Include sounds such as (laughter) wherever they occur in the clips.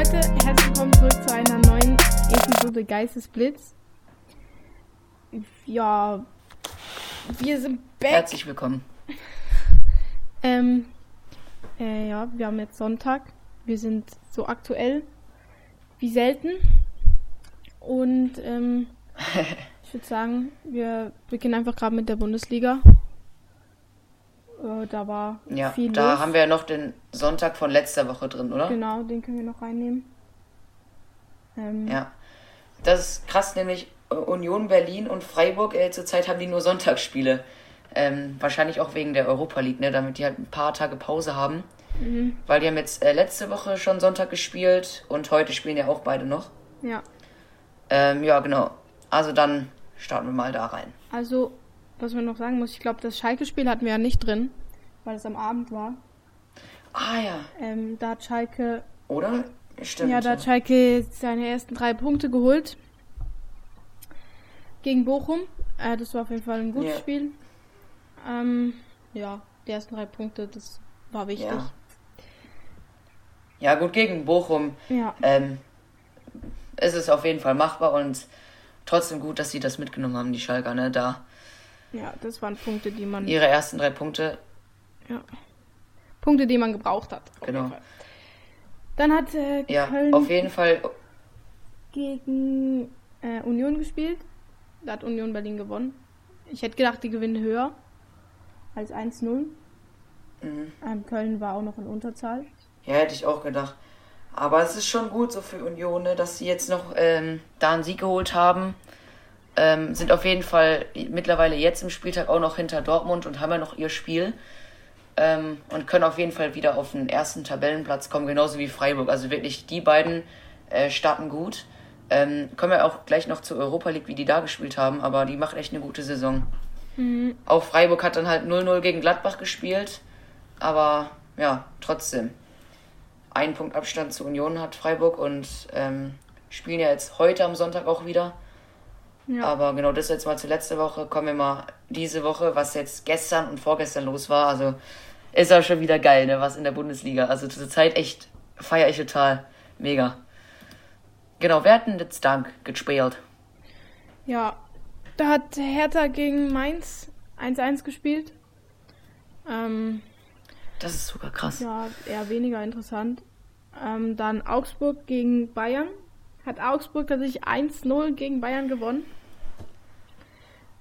Leute, herzlich willkommen zurück zu einer neuen Episode Geistesblitz. Ja, wir sind back. Herzlich willkommen. (laughs) Ähm, äh, ja, wir haben jetzt Sonntag. Wir sind so aktuell wie selten. Und ähm, (laughs) ich würde sagen, wir beginnen einfach gerade mit der Bundesliga. Äh, da war Ja, viel da los. haben wir ja noch den Sonntag von letzter Woche drin, oder? Genau, den können wir noch reinnehmen. Ähm, Ja. Das ist krass, nämlich äh, Union Berlin und Freiburg äh, zurzeit haben die nur Sonntagsspiele. Ähm, wahrscheinlich auch wegen der Europa League, ne? damit die halt ein paar Tage Pause haben. Mhm. Weil die haben jetzt äh, letzte Woche schon Sonntag gespielt und heute spielen ja auch beide noch. ja. Ähm, ja, genau. Also dann starten wir mal da rein. Also, was man noch sagen muss, ich glaube, das Schalke-Spiel hatten wir ja nicht drin, weil es am Abend war. Ah ja, Ähm, da hat Schalke, oder? Stimmt. ja, da hat Schalke seine ersten drei Punkte geholt gegen Bochum. Äh, das war auf jeden Fall ein gutes Ja. Spiel. Ähm, ja, die ersten drei Punkte, das war wichtig. ja. ja, gut, gegen Bochum Ja, ähm, ist es auf jeden Fall machbar und trotzdem gut, dass sie das mitgenommen haben, die Schalker, ne? Da ja, das waren Punkte, die man, ihre ersten drei Punkte, ja, Punkte, die man gebraucht hat. Genau. Dann hat äh, ja, Köln auf jeden Fall, gegen äh, Union gespielt. Da hat Union Berlin gewonnen. Ich hätte gedacht, die gewinnen höher als 1-0. mhm. Ähm, Köln war auch noch in Unterzahl. ja, hätte ich auch gedacht. Aber es ist schon gut so für Union, ne, dass sie jetzt noch ähm, da einen Sieg geholt haben. Ähm, sind auf jeden Fall mittlerweile jetzt im Spieltag auch noch hinter Dortmund und haben ja noch ihr Spiel. Ähm, und können auf jeden Fall wieder auf den ersten Tabellenplatz kommen, genauso wie Freiburg. Also wirklich, die beiden äh, starten gut. Ähm, kommen wir auch gleich noch zur Europa League, wie die da gespielt haben, aber die macht echt eine gute Saison. Auch Freiburg hat dann halt 0-0 gegen Gladbach gespielt, aber ja, trotzdem. Ein Punkt Abstand zur Union hat Freiburg und ähm, spielen ja jetzt heute am Sonntag auch wieder. Ja. Aber genau das jetzt mal zur letzten Woche. Kommen wir mal diese Woche, was jetzt gestern und vorgestern los war. Also ist auch schon wieder geil, ne, was in der Bundesliga. Also zur Zeit echt feiere ich total. Mega. Genau, wer hat denn jetzt Dank gespielt? Ja, da hat Hertha gegen Mainz 1-1 gespielt. Ähm, Das ist sogar krass. ja, eher weniger interessant. Ähm, dann Augsburg gegen Bayern. Hat Augsburg tatsächlich 1-0 gegen Bayern gewonnen.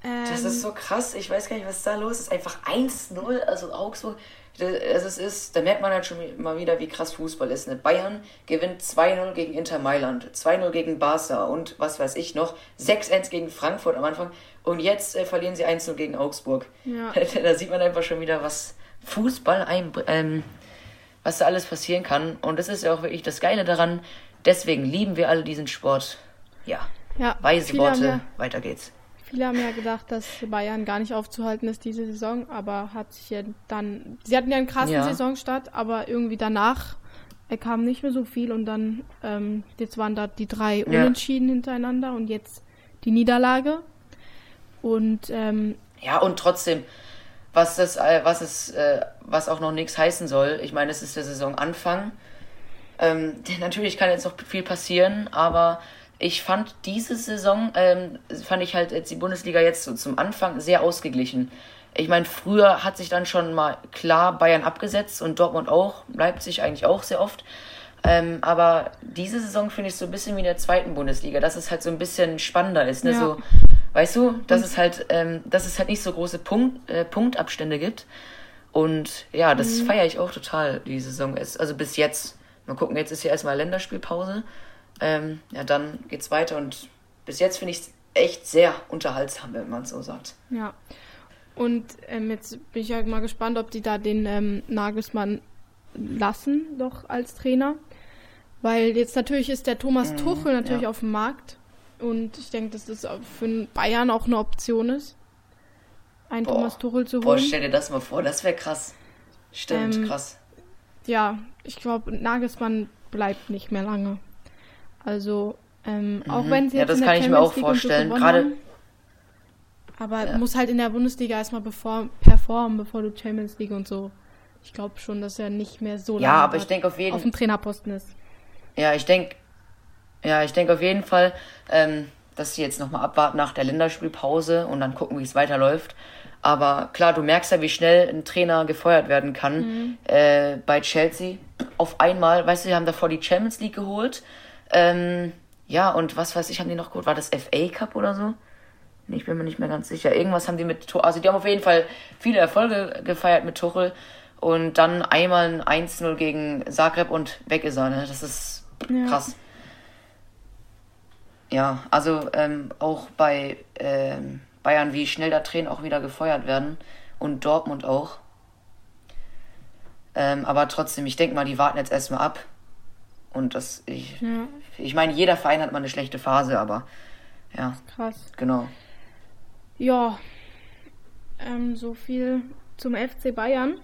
Ähm, Das ist so krass. Ich weiß gar nicht, was da los ist. Einfach 1-0, also Augsburg. Das, also es ist, da merkt man halt schon mal wieder, wie krass Fußball ist. Ne? Bayern gewinnt 2-0 gegen Inter Mailand, 2-0 gegen Barca und was weiß ich noch, 6-1 gegen Frankfurt am Anfang und jetzt äh, verlieren sie 1-0 gegen Augsburg. Ja. (laughs) da sieht man einfach schon wieder, was Fußball ein, ähm, was da alles passieren kann. Und das ist ja auch wirklich das Geile daran. Deswegen lieben wir alle diesen Sport. Ja, ja, weise Worte, weiter geht's. Viele haben ja gedacht, dass Bayern gar nicht aufzuhalten ist diese Saison, aber hat sich ja dann. Sie hatten ja einen krassen Ja. Saisonstart, aber irgendwie danach äh, kam nicht mehr so viel und dann ähm, jetzt waren da die drei Unentschieden hintereinander und jetzt die Niederlage. Und ähm, Ja, und trotzdem, was das, äh, was es, äh, was auch noch nichts heißen soll. Ich meine, es ist der Saisonanfang. Ähm, (laughs) natürlich kann jetzt noch viel passieren, aber ich fand diese Saison, ähm, fand ich halt jetzt die Bundesliga jetzt so zum Anfang sehr ausgeglichen. Ich meine, früher hat sich dann schon mal klar Bayern abgesetzt und Dortmund auch, Leipzig eigentlich auch sehr oft. Ähm, aber diese Saison finde ich so ein bisschen wie in der zweiten Bundesliga, dass es halt so ein bisschen spannender ist. Ne? Ja. So, weißt du, dass es halt, ähm, dass es halt nicht so große Punkt, äh, Punktabstände gibt. Und ja, das feiere ich auch total, die Saison ist. Also bis jetzt. Mal gucken, jetzt ist ja erstmal Länderspielpause. Ähm, ja, dann geht's weiter und bis jetzt finde ich es echt sehr unterhaltsam, wenn man es so sagt. ja. Und ähm, jetzt bin ich ja mal gespannt, ob die da den ähm, Nagelsmann lassen, doch als Trainer. Weil jetzt natürlich ist der Thomas Tuchel natürlich ja. auf dem Markt. Und ich denke, dass das für Bayern auch eine Option ist, einen Boah. Thomas Tuchel zu Boah, holen. stell dir das mal vor, das wäre krass. Stimmt, Ähm, krass. ja, ich glaube, Nagelsmann bleibt nicht mehr lange. Also, ähm, auch wenn sie Ja, jetzt das in der kann ich mir Champions auch League so vorstellen. gewonnen Gerade- haben, Aber Ja. muss halt in der Bundesliga erstmal performen, bevor du Champions League und so. Ich glaube schon, dass er nicht mehr so Ja, lange aber ich denke auf jeden auf dem Trainerposten ist. Ja, ich denke, ja, ich denke auf jeden Fall, ähm, dass sie jetzt nochmal abwarten nach der Länderspielpause und dann gucken, wie es weiterläuft. Aber klar, du merkst ja, wie schnell ein Trainer gefeuert werden kann. Mhm. Äh, bei Chelsea auf einmal, weißt du, die haben davor die Champions League geholt. Ähm, ja, und was weiß ich, haben die noch geholt? War das FA Cup oder so? Ich bin mir nicht mehr ganz sicher. Irgendwas haben die mit Tuchel, also die haben auf jeden Fall viele Erfolge gefeiert mit Tuchel. Und dann einmal ein 1-0 gegen Zagreb und weg ist er, ne? Das ist ja. krass. Ja, also ähm, auch bei ähm, Bayern, wie schnell da Tränen auch wieder gefeuert werden. Und Dortmund auch. Ähm, aber trotzdem, ich denke mal, die warten jetzt erstmal ab. Und das, ich, ja. ich meine, jeder Verein hat mal eine schlechte Phase, aber ja. Krass. Genau. Ja, ähm, so viel zum FC Bayern.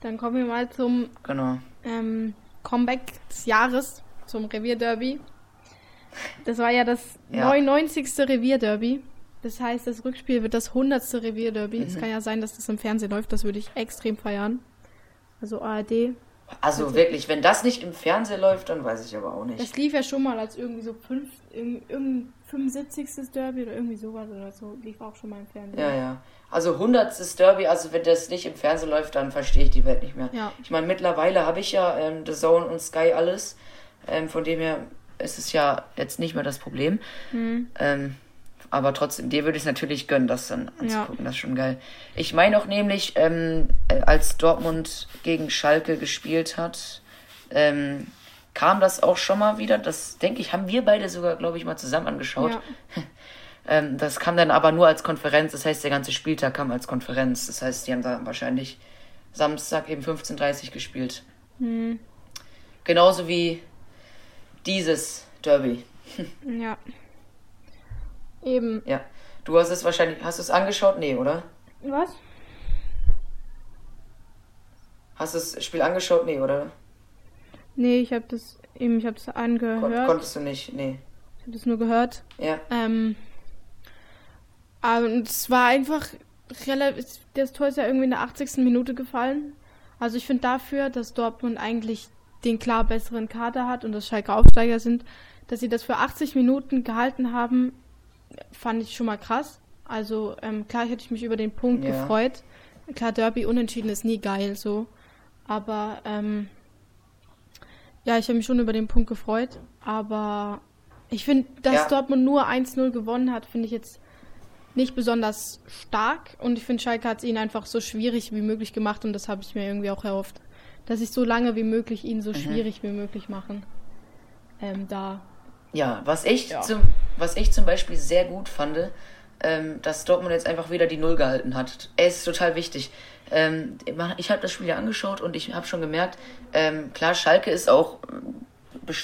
Dann kommen wir mal zum genau. ähm, Comeback des Jahres, zum Revierderby. Das war ja das (laughs) ja. 99. Revierderby. Das heißt, das Rückspiel wird das 100. Revierderby. Mhm. Es kann ja sein, dass das im Fernsehen läuft. Das würde ich extrem feiern. Also ARD. Also, wirklich, wenn das nicht im Fernsehen läuft, dann weiß ich aber auch nicht. Das lief ja schon mal als irgendwie so fünf, irgendein 75. Derby oder irgendwie sowas oder so. Lief auch schon mal im Fernsehen. Ja, ja. Also 100. Derby, also wenn das nicht im Fernsehen läuft, dann verstehe ich die Welt nicht mehr. Ja. Ich meine, mittlerweile habe ich ja ähm, The Zone und Sky alles. Ähm, von dem her ist es ja jetzt nicht mehr das Problem. Mhm. Ähm, aber trotzdem, dir würde ich es natürlich gönnen, das dann anzugucken. Ja. Das ist schon geil. Ich meine auch nämlich, ähm, äh, als Dortmund gegen Schalke gespielt hat, ähm, kam das auch schon mal wieder. Das, denke ich, haben wir beide sogar, glaube ich, mal zusammen angeschaut. Ja. (laughs) ähm, das kam dann aber nur als Konferenz. Das heißt, der ganze Spieltag kam als Konferenz. Das heißt, die haben da wahrscheinlich Samstag eben 15.30 Uhr gespielt. Mhm. Genauso wie dieses Derby. ja. (laughs) Eben. Ja. Du hast es wahrscheinlich, hast du es angeschaut? Nee, oder? Was? Hast du das Spiel angeschaut? Nee, oder? Nee, ich habe das eben, ich habe es angehört. Kon konntest du nicht? Nee. Ich habe das nur gehört. Ja. Ähm, und es war einfach relativ, das Tor ist ja irgendwie in der 80. Minute gefallen. Also ich finde dafür, dass Dortmund eigentlich den klar besseren Kader hat und dass Schalke Aufsteiger sind, dass sie das für 80 Minuten gehalten haben, fand ich schon mal krass. Also ähm, klar hätte ich mich über den Punkt ja. gefreut. Klar, Derby unentschieden ist nie geil so. Aber ähm, ja, ich habe mich schon über den Punkt gefreut. Aber ich finde, dass ja. Dortmund nur 1-0 gewonnen hat, finde ich jetzt nicht besonders stark. Und ich finde, Schalke hat es ihnen einfach so schwierig wie möglich gemacht. Und das habe ich mir irgendwie auch erhofft. Dass ich so lange wie möglich ihnen so mhm. schwierig wie möglich machen. Ähm, da ja, was ich, ja. Zum, was ich zum Beispiel sehr gut fand, ähm, dass Dortmund jetzt einfach wieder die Null gehalten hat. Es ist total wichtig. Ähm, ich habe das Spiel ja angeschaut und ich habe schon gemerkt, ähm, klar, Schalke ist auch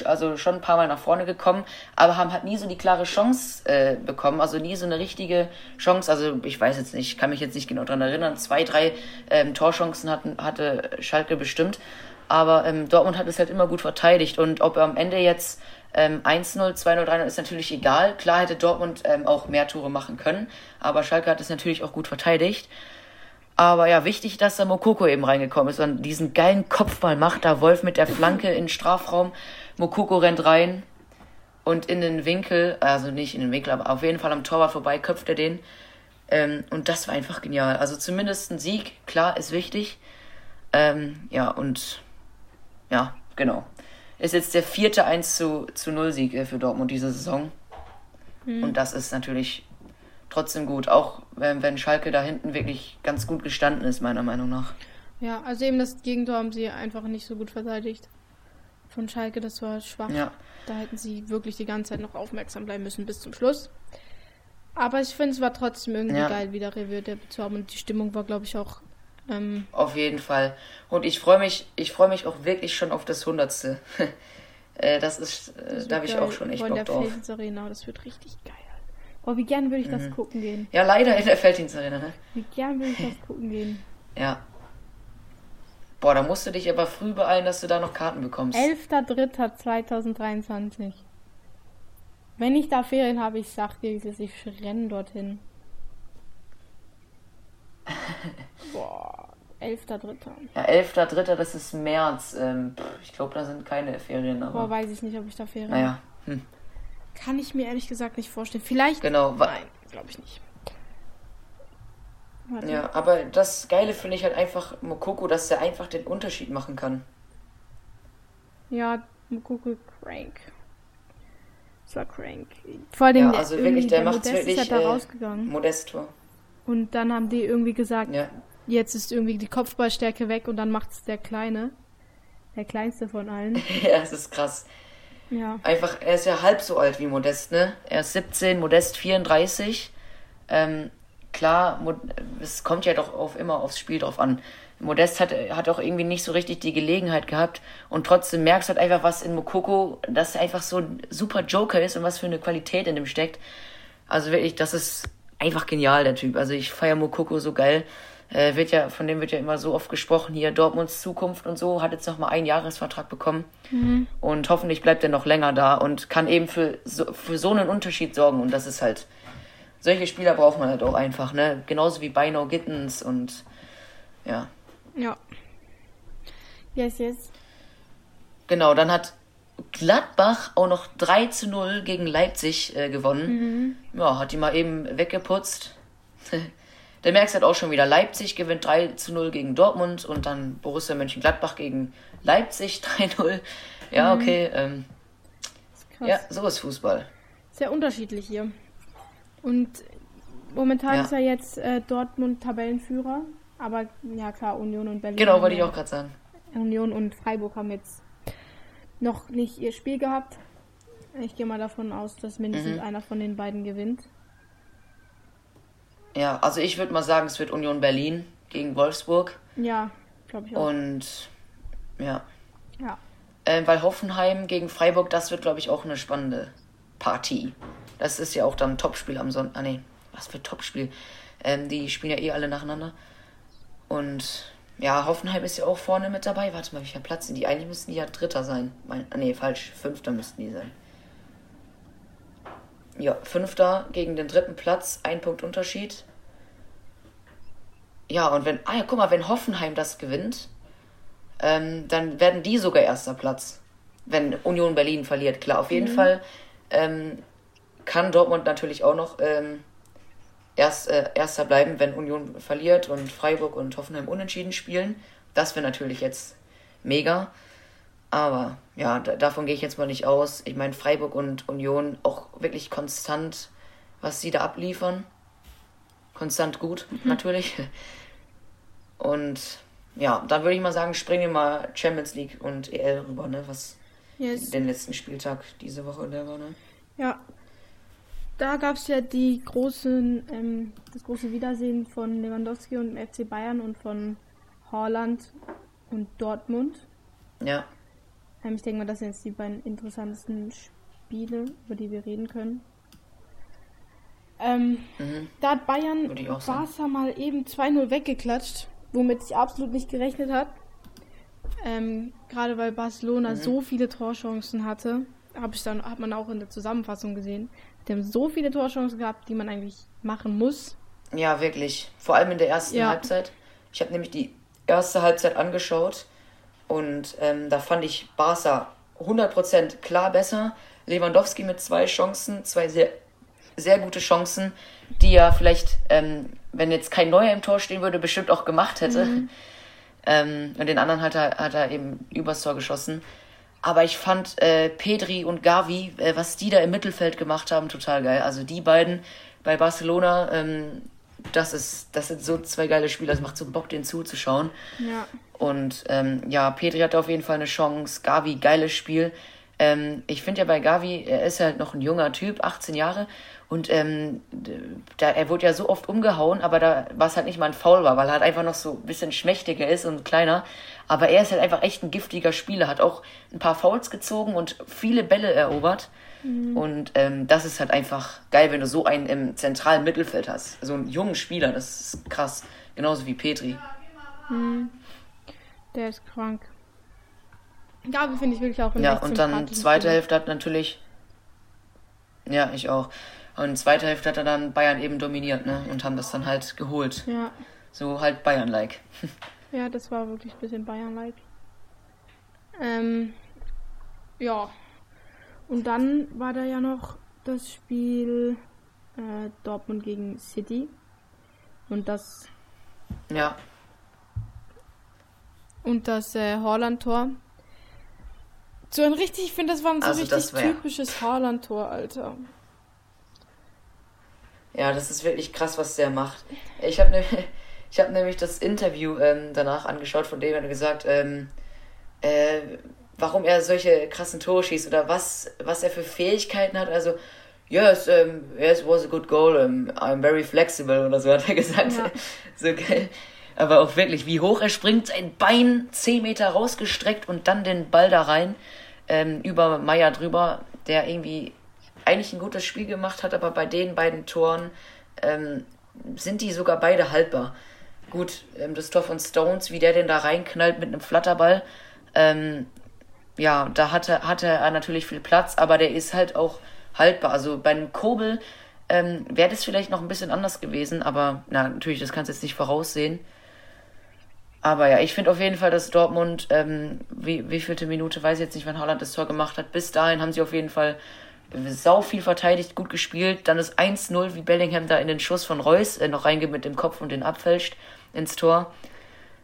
also schon ein paar Mal nach vorne gekommen, aber haben halt nie so die klare Chance äh, bekommen, also nie so eine richtige Chance. Also ich weiß jetzt nicht, kann mich jetzt nicht genau dran erinnern. Zwei, drei ähm, Torchancen hatten, hatte Schalke bestimmt, aber ähm, Dortmund hat es halt immer gut verteidigt und ob er am Ende jetzt ähm, 1-0, 2-0, 3-0 ist natürlich egal. Klar hätte Dortmund ähm, auch mehr Tore machen können, aber Schalke hat es natürlich auch gut verteidigt. Aber ja, wichtig, dass da Mokoko eben reingekommen ist und diesen geilen Kopfball macht. Da Wolf mit der Flanke in den Strafraum. Mokoko rennt rein und in den Winkel, also nicht in den Winkel, aber auf jeden Fall am Torwart vorbei, köpft er den. Ähm, und das war einfach genial. Also zumindest ein Sieg, klar, ist wichtig. Ähm, ja, und ja, genau ist jetzt der vierte 1 zu, zu 0 Sieg äh, für Dortmund diese Saison. Mhm. Und das ist natürlich trotzdem gut, auch wenn, wenn Schalke da hinten wirklich ganz gut gestanden ist, meiner Meinung nach. Ja, also eben das Gegentor haben sie einfach nicht so gut verteidigt. Von Schalke, das war schwach. Ja. Da hätten sie wirklich die ganze Zeit noch aufmerksam bleiben müssen bis zum Schluss. Aber ich finde, es war trotzdem irgendwie ja. geil, wieder Revier zu haben. Und die Stimmung war, glaube ich, auch ähm, auf jeden Fall. Und ich freue mich, ich freue mich auch wirklich schon auf das Hundertste. (laughs) äh, das ist, äh, das da habe ich auch schon echt Bock der drauf. Arena, das wird richtig geil. Oh, wie gern würde ich mhm. das gucken gehen. Ja, leider in der Felddienstarena, ne? Wie gern würde ich das gucken gehen. (laughs) Ja. Boah, da musst du dich aber früh beeilen, dass du da noch Karten bekommst. 11.03.2023. Wenn ich da Ferien habe, ich sag dir, ich renne dorthin. Boah. 11.3. Ja, 11.3. das ist März. Ähm, pff, ich glaube, da sind keine Ferien. Aber Boah, weiß ich nicht, ob ich da Ferien naja. Hm. Kann ich mir ehrlich gesagt nicht vorstellen. Vielleicht. Genau. Nein, glaube ich nicht. Warte. Ja, aber das Geile finde ich halt einfach Mokoko, dass er einfach den Unterschied machen kann. Ja, Mukoko crank. Das war crank. Vor allem Ja, der- also wirklich, der der macht Modest wirklich ist ja da äh, rausgegangen. Modest-Tor. Und dann haben die irgendwie gesagt, Ja. jetzt ist irgendwie die Kopfballstärke weg und dann macht es der Kleine. Der kleinste von allen. (laughs) ja, es ist krass. Ja. Einfach, er ist ja halb so alt wie Modest, ne? Er ist 17, Modest 34. Ähm, klar, es kommt ja doch auf, immer aufs Spiel drauf an. Modest hat, hat auch irgendwie nicht so richtig die Gelegenheit gehabt und trotzdem merkst du halt einfach, was in Mokoko, dass er einfach so ein super Joker ist und was für eine Qualität in dem steckt. Also wirklich, das ist einfach genial, der Typ. Also ich feiere Mokoko so geil. Äh, wird ja, von dem wird ja immer so oft gesprochen, hier Dortmunds Zukunft und so, hat jetzt nochmal einen Jahresvertrag bekommen. Und hoffentlich bleibt er noch länger da und kann eben für so, für so einen Unterschied sorgen. Und das ist halt, solche Spieler braucht man halt auch einfach, ne? Genauso wie Bino Gittens und ja. Ja. Yes, yes. Genau, dann hat Gladbach auch noch 3 zu 0 gegen Leipzig äh, gewonnen. Ja, hat die mal eben weggeputzt. (laughs) da merkst du halt auch schon wieder, Leipzig gewinnt 3 zu 0 gegen Dortmund und dann Borussia Mönchengladbach gegen Leipzig (laughs) 3-0. Ja, okay. Ähm, ja, so ist Fußball. Sehr unterschiedlich hier. Und momentan Ja. ist ja jetzt äh, Dortmund Tabellenführer. Aber ja klar, Union und Berlin. Genau, wollte ich auch gerade sagen. Union und Freiburg haben jetzt noch nicht ihr Spiel gehabt. Ich gehe mal davon aus, dass mindestens Mhm. einer von den beiden gewinnt. Ja, also ich würde mal sagen, es wird Union Berlin gegen Wolfsburg. Ja, glaube ich auch. Und ja, ja. äh, weil Hoffenheim gegen Freiburg, das wird, glaube ich, auch eine spannende Partie. Das ist ja auch dann ein Topspiel am Sonntag. Ah, nee, was für Topspiel? Ähm, die spielen ja eh alle nacheinander. Und ja, Hoffenheim ist ja auch vorne mit dabei. Warte mal, welcher Platz sind die? Eigentlich müssten die ja Dritter sein. Mein, ah, nee, falsch. Fünfter müssten die sein. Ja, Fünfter gegen den dritten Platz. Ein Punkt Unterschied. Ja, und wenn, ah ja, guck mal, wenn Hoffenheim das gewinnt, ähm, dann werden die sogar erster Platz. Wenn Union Berlin verliert, klar. Auf jeden Fall ähm, kann Dortmund natürlich auch noch ähm, erst, äh, erster bleiben, wenn Union verliert und Freiburg und Hoffenheim unentschieden spielen. Das wäre natürlich jetzt mega. Aber ja, da, davon gehe ich jetzt mal nicht aus. Ich meine, Freiburg und Union auch wirklich konstant, was sie da abliefern. Konstant gut, natürlich. Und ja, dann würde ich mal sagen, springen wir mal Champions League und EL rüber, ne? Was Yes. den letzten Spieltag diese Woche der war, ne? Ja. Da gab es ja die großen, ähm, das große Wiedersehen von Lewandowski und dem FC Bayern und von Haaland und Dortmund. Ja. Ähm, ich denke mal, das sind jetzt die beiden interessantesten Spiele, über die wir reden können. Ähm, Mhm. da hat Bayern. Barca mal eben 2-0 weggeklatscht, womit ich absolut nicht gerechnet habe. Ähm, Gerade weil Barcelona Mhm. so viele Torchancen hatte, habe ich dann hat man auch in der Zusammenfassung gesehen. Die haben so viele Torchancen gehabt, die man eigentlich machen muss. Ja, wirklich. Vor allem in der ersten Ja. Halbzeit. Ich habe nämlich die erste Halbzeit angeschaut und ähm, da fand ich Barca 100% klar besser. Lewandowski mit zwei Chancen, zwei sehr, sehr gute Chancen, die er vielleicht, ähm, wenn jetzt kein Neuer im Tor stehen würde, bestimmt auch gemacht hätte. Ähm, und den anderen hat er, hat er eben übers Tor geschossen. Aber ich fand äh, Pedri und Gavi, äh, was die da im Mittelfeld gemacht haben, total geil. Also die beiden bei Barcelona, ähm, das ist, das sind so zwei geile Spieler, das macht so Bock, denen zuzuschauen. Ja. Und ähm, ja, Pedri hatte auf jeden Fall eine Chance. Gavi, geiles Spiel. Ähm, ich finde ja bei Gavi, er ist halt noch ein junger Typ, 18 Jahre. Und ähm, da, er wurde ja so oft umgehauen, aber da war es halt nicht mal ein Foul war, weil er halt einfach noch so ein bisschen schmächtiger ist und kleiner. Aber er ist halt einfach echt ein giftiger Spieler, hat auch ein paar Fouls gezogen und viele Bälle erobert. Und ähm, das ist halt einfach geil, wenn du so einen im zentralen Mittelfeld hast. So einen jungen Spieler, das ist krass. Genauso wie Petri. Der ist krank. Gabi finde ich wirklich auch Ja, und dann zweite. Hälfte hat natürlich. Ja, ich auch. Und zweite Hälfte hat er dann Bayern eben dominiert, ne? Und haben das dann halt geholt. Ja. So halt Bayern-like. (laughs) Ja, das war wirklich ein bisschen Bayern-like. Ähm, ja. Und dann war da ja noch das Spiel äh, Dortmund gegen City. Und das. Ja. Und das äh, Horland-Tor. So ein richtig, ich finde, das war ein so Also richtig typisches Horland-Tor, Alter. Ja, das ist wirklich krass, was der macht. Ich habe ne, (laughs) ich hab nämlich das Interview ähm, danach angeschaut, von dem hat er gesagt, ähm, äh, warum er solche krassen Tore schießt oder was, was er für Fähigkeiten hat. Also, yes, um, yes, it was a good goal. Um, I'm very flexible oder so hat er gesagt. Ja. (laughs) So geil. Aber auch wirklich, wie hoch er springt, sein Bein 10 Meter rausgestreckt und dann den Ball da rein ähm, über Meier drüber, der irgendwie eigentlich ein gutes Spiel gemacht hat, aber bei den beiden Toren ähm, sind die sogar beide haltbar. Gut, ähm, das Tor von Stones, wie der den da reinknallt mit einem Flatterball, ähm, ja, da hatte, hatte er natürlich viel Platz, aber der ist halt auch haltbar. Also bei einem Kobel ähm, wäre das vielleicht noch ein bisschen anders gewesen, aber na, natürlich, das kannst du jetzt nicht voraussehen. Aber ja, ich finde auf jeden Fall, dass Dortmund, ähm, wie, wie vielte Minute, weiß ich jetzt nicht, wann Haaland das Tor gemacht hat, bis dahin haben sie auf jeden Fall sau viel verteidigt, gut gespielt. Dann ist 1-0, wie Bellingham da in den Schuss von Reus äh, noch reingeht mit dem Kopf und den abfälscht ins Tor.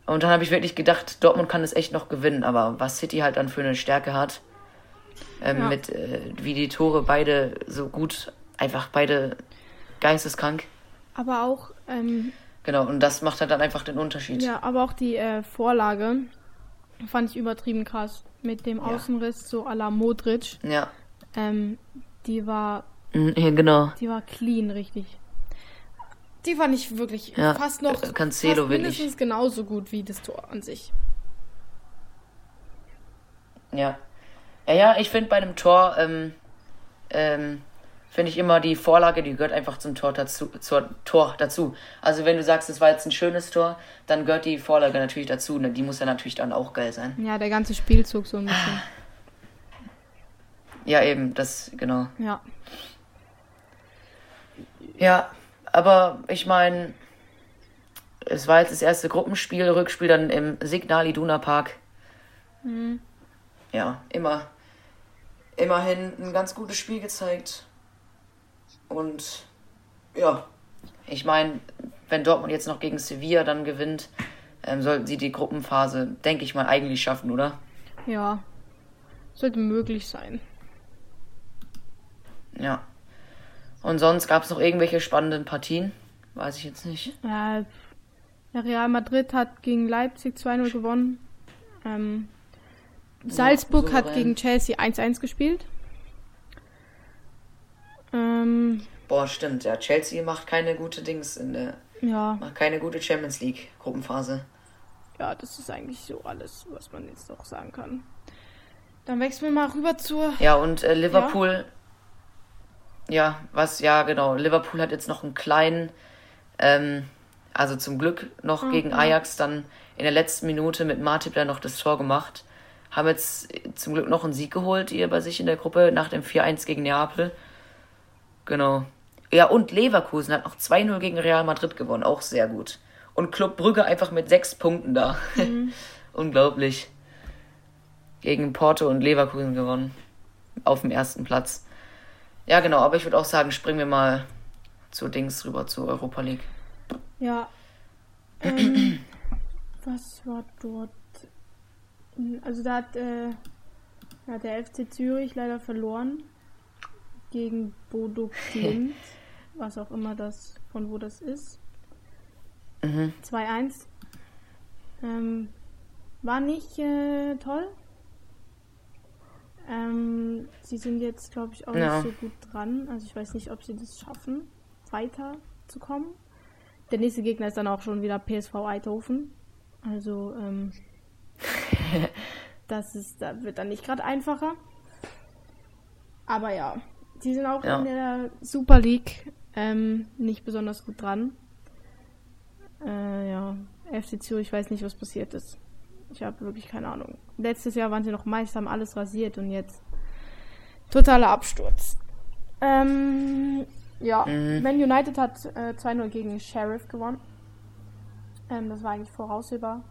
Und dann habe ich wirklich gedacht, Dortmund kann es echt noch gewinnen, aber was City halt dann für eine Stärke hat, ähm, Ja. mit äh, wie die Tore beide so gut, einfach beide geisteskrank. Aber auch, ähm, Genau, und das macht halt dann einfach den Unterschied. ja, aber auch die äh, Vorlage fand ich übertrieben krass. Mit dem Ja. Außenriss so à la Modric. Ja, Ähm, die war, Mhm, ja, genau. die war clean, richtig. Die fand ich wirklich Ja, fast noch äh, Cancelo fast wirklich. mindestens genauso gut wie das Tor an sich. Ja. Ja, ja, ich finde bei einem Tor, ähm, ähm, finde ich immer die Vorlage, die gehört einfach zum Tor dazu, zur Tor dazu. Also wenn du sagst, es war jetzt ein schönes Tor, dann gehört die Vorlage natürlich dazu. Ne? Die muss ja natürlich dann auch geil sein. Ja, der ganze Spielzug so ein bisschen. Ja, eben, das, genau. Ja. Ja, aber ich meine, es war jetzt das erste Gruppenspiel, Rückspiel dann im Signal Iduna Park. Ja, immer, immerhin ein ganz gutes Spiel gezeigt. Und ja, ich meine, wenn Dortmund jetzt noch gegen Sevilla dann gewinnt, ähm, sollten sie die Gruppenphase, denke ich mal, eigentlich schaffen, oder? Ja. Sollte möglich sein. Ja. Und sonst gab es noch irgendwelche spannenden Partien? Weiß ich jetzt nicht. Der Real Madrid hat gegen Leipzig 2-0 gewonnen. Ähm, Salzburg hat souverän. gegen Chelsea 1-1 gespielt. Ähm, Boah, stimmt, ja. Chelsea macht keine gute Dings in der, ja, macht keine gute Champions League Gruppenphase. ja, das ist eigentlich so alles, was man jetzt noch sagen kann. Dann wechseln wir mal rüber zur. Ja, und äh, Liverpool. Ja. Was, ja, genau. Liverpool hat jetzt noch einen kleinen, ähm, also zum Glück noch Mhm. gegen Ajax dann in der letzten Minute mit Martip dann noch das Tor gemacht. Haben jetzt zum Glück noch einen Sieg geholt, hier bei sich in der Gruppe, nach dem 4-1 gegen Neapel. Genau. Ja, und Leverkusen hat noch 2-0 gegen Real Madrid gewonnen, auch sehr gut. Und Club Brügge einfach mit sechs Punkten da. (laughs) Unglaublich. Gegen Porto und Leverkusen gewonnen. Auf dem ersten Platz. Ja, genau, aber ich würde auch sagen, springen wir mal zu Dings rüber, zur Europa League. Ja. Ähm, (clears throat) was war dort? Also da hat, äh, hat der FC Zürich leider verloren gegen Bodo (laughs) Glimt, was auch immer das, von wo das ist. Mhm. 2-1. Ähm, war nicht äh, toll. Ähm, sie sind jetzt, glaube ich, auch Ja. nicht so gut dran. Also ich weiß nicht, ob sie das schaffen, weiterzukommen. Der nächste Gegner ist dann auch schon wieder PSV Eindhoven. Also ähm, (laughs) das ist, da wird dann nicht gerade einfacher. Aber ja, die sind auch Ja. in der Super League ähm, nicht besonders gut dran. Äh, ja, FC Zürich, ich weiß nicht, was passiert ist. Ich habe wirklich keine Ahnung. Letztes Jahr waren sie noch Meister, haben alles rasiert und jetzt totaler Absturz. Ähm, ja, Mhm. Man United hat äh, 2-0 gegen Sheriff gewonnen. Ähm, das war eigentlich voraussehbar.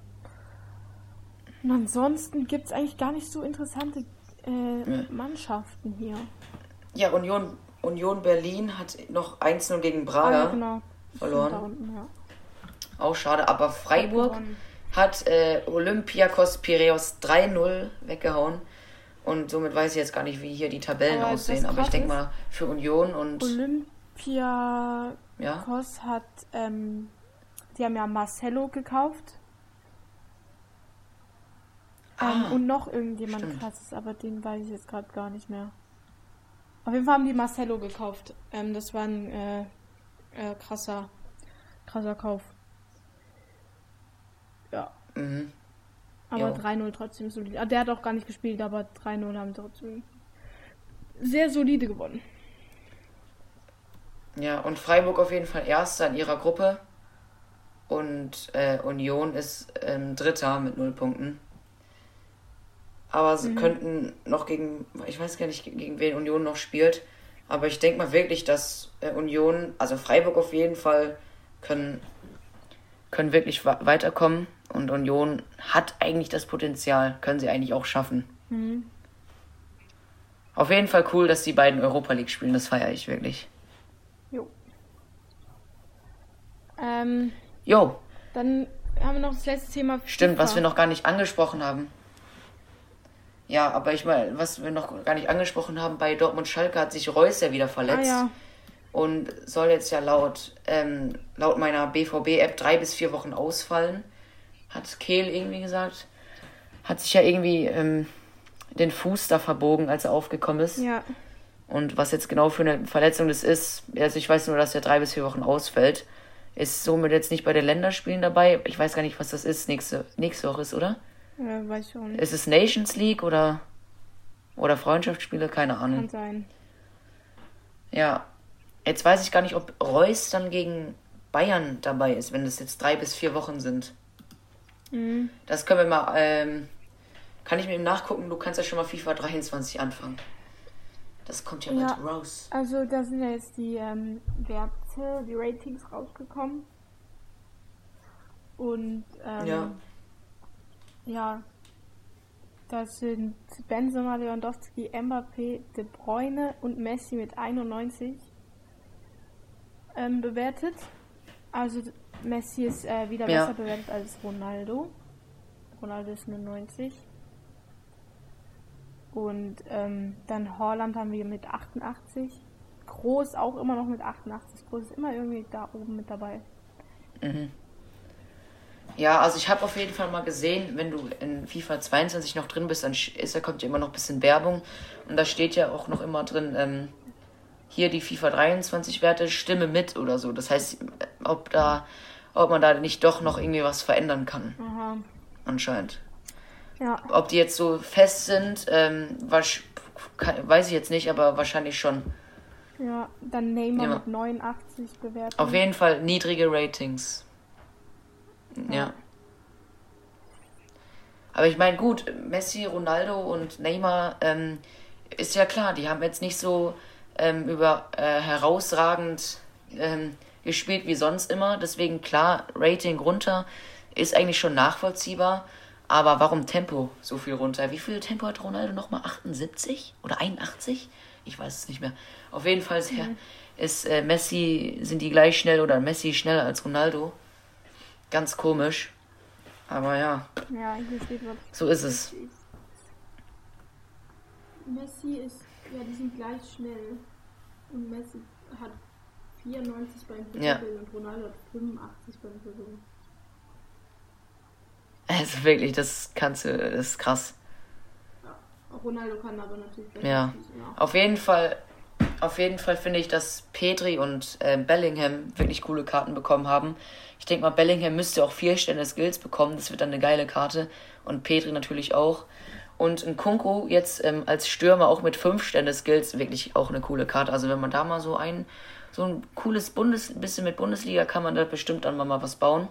Und ansonsten gibt es eigentlich gar nicht so interessante äh. Mannschaften hier. Ja, Union, Union Berlin hat noch 1-0 gegen Braga ah, ja, genau. verloren. Unten, ja. Auch schade, aber Freiburg hat äh, Olympiakos Piraeus 3-0 weggehauen. Und somit weiß ich jetzt gar nicht, wie hier die Tabellen aber aussehen. Aber ich denke mal für Union und. Olympiakos ja? hat. Ähm, die haben ja Marcelo gekauft. Ähm, ah, und noch irgendjemand stimmt. krasses, aber den weiß ich jetzt gerade gar nicht mehr. Auf jeden Fall haben die Marcelo gekauft. Ähm, das war ein äh, äh, krasser, krasser Kauf. Ja. Mhm. Aber 3-0 trotzdem solide. Ah, der hat auch gar nicht gespielt, aber 3-0 haben trotzdem sehr solide gewonnen. Ja, und Freiburg auf jeden Fall Erster in ihrer Gruppe. Und äh, Union ist ähm, Dritter mit 0 Punkten. Aber sie mhm. könnten noch gegen, ich weiß gar nicht, gegen wen Union noch spielt. Aber ich denke mal wirklich, dass äh, Union, also Freiburg auf jeden Fall, können, können wirklich weiterkommen. Und Union hat eigentlich das Potenzial, können sie eigentlich auch schaffen. Mhm. Auf jeden Fall cool, dass die beiden Europa League spielen, das feiere ich wirklich. Jo. Ähm, jo. Dann haben wir noch das letzte Thema. Stimmt, FIFA. was wir noch gar nicht angesprochen haben. Ja, aber ich meine, was wir noch gar nicht angesprochen haben, bei Dortmund Schalke hat sich Reus ja wieder verletzt. Ah, ja. Und soll jetzt ja laut, ähm, laut meiner BVB-App drei bis vier Wochen ausfallen hat Kehl irgendwie gesagt. Hat sich ja irgendwie ähm, den Fuß da verbogen, als er aufgekommen ist. Ja. Und was jetzt genau für eine Verletzung das ist, also ich weiß nur, dass er drei bis vier Wochen ausfällt. Ist somit jetzt nicht bei den Länderspielen dabei. Ich weiß gar nicht, was das ist, nächste, nächste Woche ist, oder? Ja, weiß ich auch nicht. Ist es Nations League oder, oder Freundschaftsspiele? Keine Ahnung. Kann sein. Ja. Jetzt weiß ich gar nicht, ob Reus dann gegen Bayern dabei ist, wenn das jetzt drei bis vier Wochen sind. Mhm. Das können wir mal, ähm, kann ich mir eben nachgucken, du kannst ja schon mal FIFA 23 anfangen. Das kommt ja, ja bald raus. Also da sind ja jetzt die ähm, Werte, die Ratings rausgekommen. Und ähm, ja. ja, das sind Benzema, Lewandowski, Mbappé, De Bruyne und Messi mit 91 ähm, bewertet. Also Messi ist äh, wieder ja. besser bewertet als Ronaldo. Ronaldo ist nur 90. Und ähm, dann Holland haben wir mit 88. Groß auch immer noch mit 88. Groß ist immer irgendwie da oben mit dabei. Mhm. Ja, also ich habe auf jeden Fall mal gesehen, wenn du in FIFA 22 noch drin bist, dann ist, da kommt ja immer noch ein bisschen Werbung. Und da steht ja auch noch immer drin, ähm, hier die FIFA 23 Werte, stimme mit oder so. Das heißt, ob da ob man da nicht doch noch irgendwie was verändern kann. Aha. Anscheinend. Ja. Ob die jetzt so fest sind, ähm, was, weiß ich jetzt nicht, aber wahrscheinlich schon. Ja, dann Neymar ja. mit 89 bewertet. Auf jeden Fall niedrige Ratings. Ja. ja. Aber ich meine, gut, Messi, Ronaldo und Neymar ähm, ist ja klar, die haben jetzt nicht so ähm, über äh, herausragend ähm, gespielt wie sonst immer. Deswegen klar, Rating runter ist eigentlich schon nachvollziehbar. Aber warum Tempo so viel runter? Wie viel Tempo hat Ronaldo nochmal? 78 oder 81? Ich weiß es nicht mehr. Auf jeden Fall ist, mhm. ist äh, Messi, sind die gleich schnell oder Messi schneller als Ronaldo. Ganz komisch. Aber ja. Ja, hier steht was. So ist es. Messi ist, ja, die sind gleich schnell. Und Messi hat 94 beim Dribbeln ja. und Ronaldo hat 85 beim Dribbeln. Also wirklich, das kannst du, das ist krass. Ja, Ronaldo kann aber natürlich besser. Ja. ja. Auf jeden Fall, auf jeden Fall finde ich, dass Petri und äh, Bellingham wirklich coole Karten bekommen haben. Ich denke mal, Bellingham müsste auch vier Stände Skills bekommen. Das wird dann eine geile Karte. Und Petri natürlich auch. Und ein Kunku jetzt ähm, als Stürmer auch mit fünf Stände Skills wirklich auch eine coole Karte. Also wenn man da mal so einen so ein cooles Bundes, bisschen mit Bundesliga kann man da bestimmt dann mal was bauen.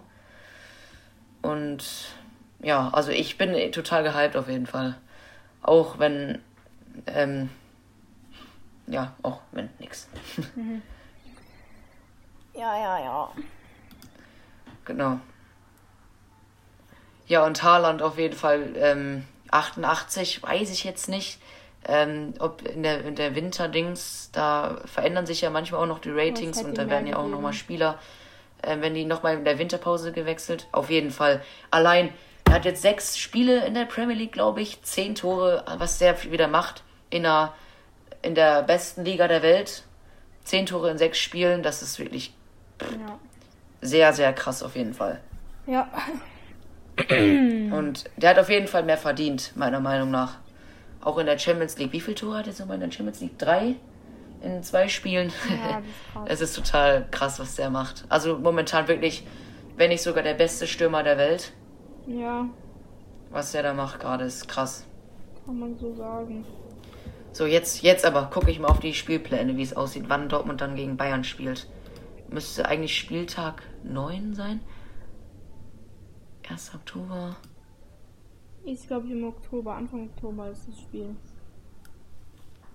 Und ja, also ich bin total gehypt auf jeden Fall. Auch wenn, ähm, ja, auch wenn nix. Mhm. (laughs) Ja, ja, ja. Genau. Ja, und Haaland auf jeden Fall ähm, 88, weiß ich jetzt nicht. Ähm, ob in der, in der Winterdings, da verändern sich ja manchmal auch noch die Ratings und da werden ja auch nochmal Spieler, äh, wenn die nochmal in der Winterpause gewechselt. Auf jeden Fall. Allein, er hat jetzt sechs Spiele in der Premier League, glaube ich, zehn Tore, was der wieder macht in der, in der besten Liga der Welt. Zehn Tore in sechs Spielen, das ist wirklich ja. sehr, sehr krass auf jeden Fall. Ja. (clears throat) Und der hat auf jeden Fall mehr verdient, meiner Meinung nach. Auch in der Champions League. Wie viele Tore hat er jetzt nochmal in der Champions League? Drei? In zwei Spielen? Ja, (laughs) es ist total krass, was der macht. Also momentan wirklich, wenn nicht sogar der beste Stürmer der Welt. Ja. Was der da macht gerade, ist krass. Kann man so sagen. So, jetzt, jetzt aber gucke ich mal auf die Spielpläne, wie es aussieht, wann Dortmund dann gegen Bayern spielt. Müsste eigentlich Spieltag 9 sein. 1. Oktober. Ist, glaube ich, im Oktober, Anfang Oktober ist das Spiel.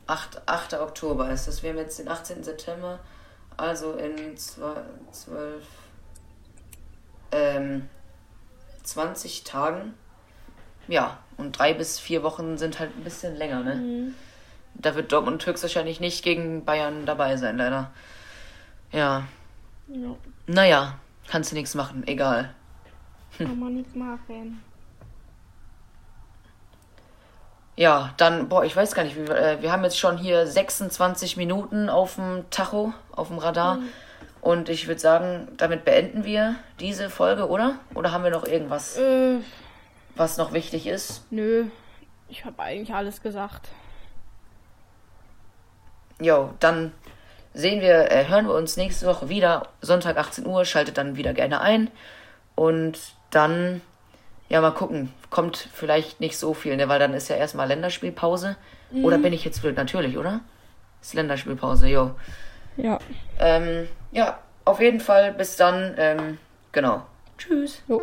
8, 8. Oktober ist das. Wir haben jetzt den 18. September, also in 12, ähm, 20 Tagen. Ja, und drei bis vier Wochen sind halt ein bisschen länger, ne? Mhm. Da wird Dortmund höchstwahrscheinlich nicht gegen Bayern dabei sein, leider. Ja. ja. Naja, kannst du nichts machen, egal. Kann man nichts machen. Ja, dann, boah, ich weiß gar nicht, wie, äh, wir haben jetzt schon hier 26 Minuten auf dem Tacho, auf dem Radar. Mhm. Und ich würde sagen, damit beenden wir diese Folge, oder? Oder haben wir noch irgendwas, äh, was noch wichtig ist? Nö, ich habe eigentlich alles gesagt. Jo, dann sehen wir, äh, hören wir uns nächste Woche wieder, Sonntag 18 Uhr, schaltet dann wieder gerne ein. Und dann, ja, mal gucken. Kommt vielleicht nicht so viel, ne? Weil dann ist ja erstmal Länderspielpause. Mhm. Oder bin ich jetzt blöd? Natürlich, oder? Ist Länderspielpause, jo. Ja. Ähm, ja, auf jeden Fall. Bis dann. Ähm, genau. Tschüss. Jo.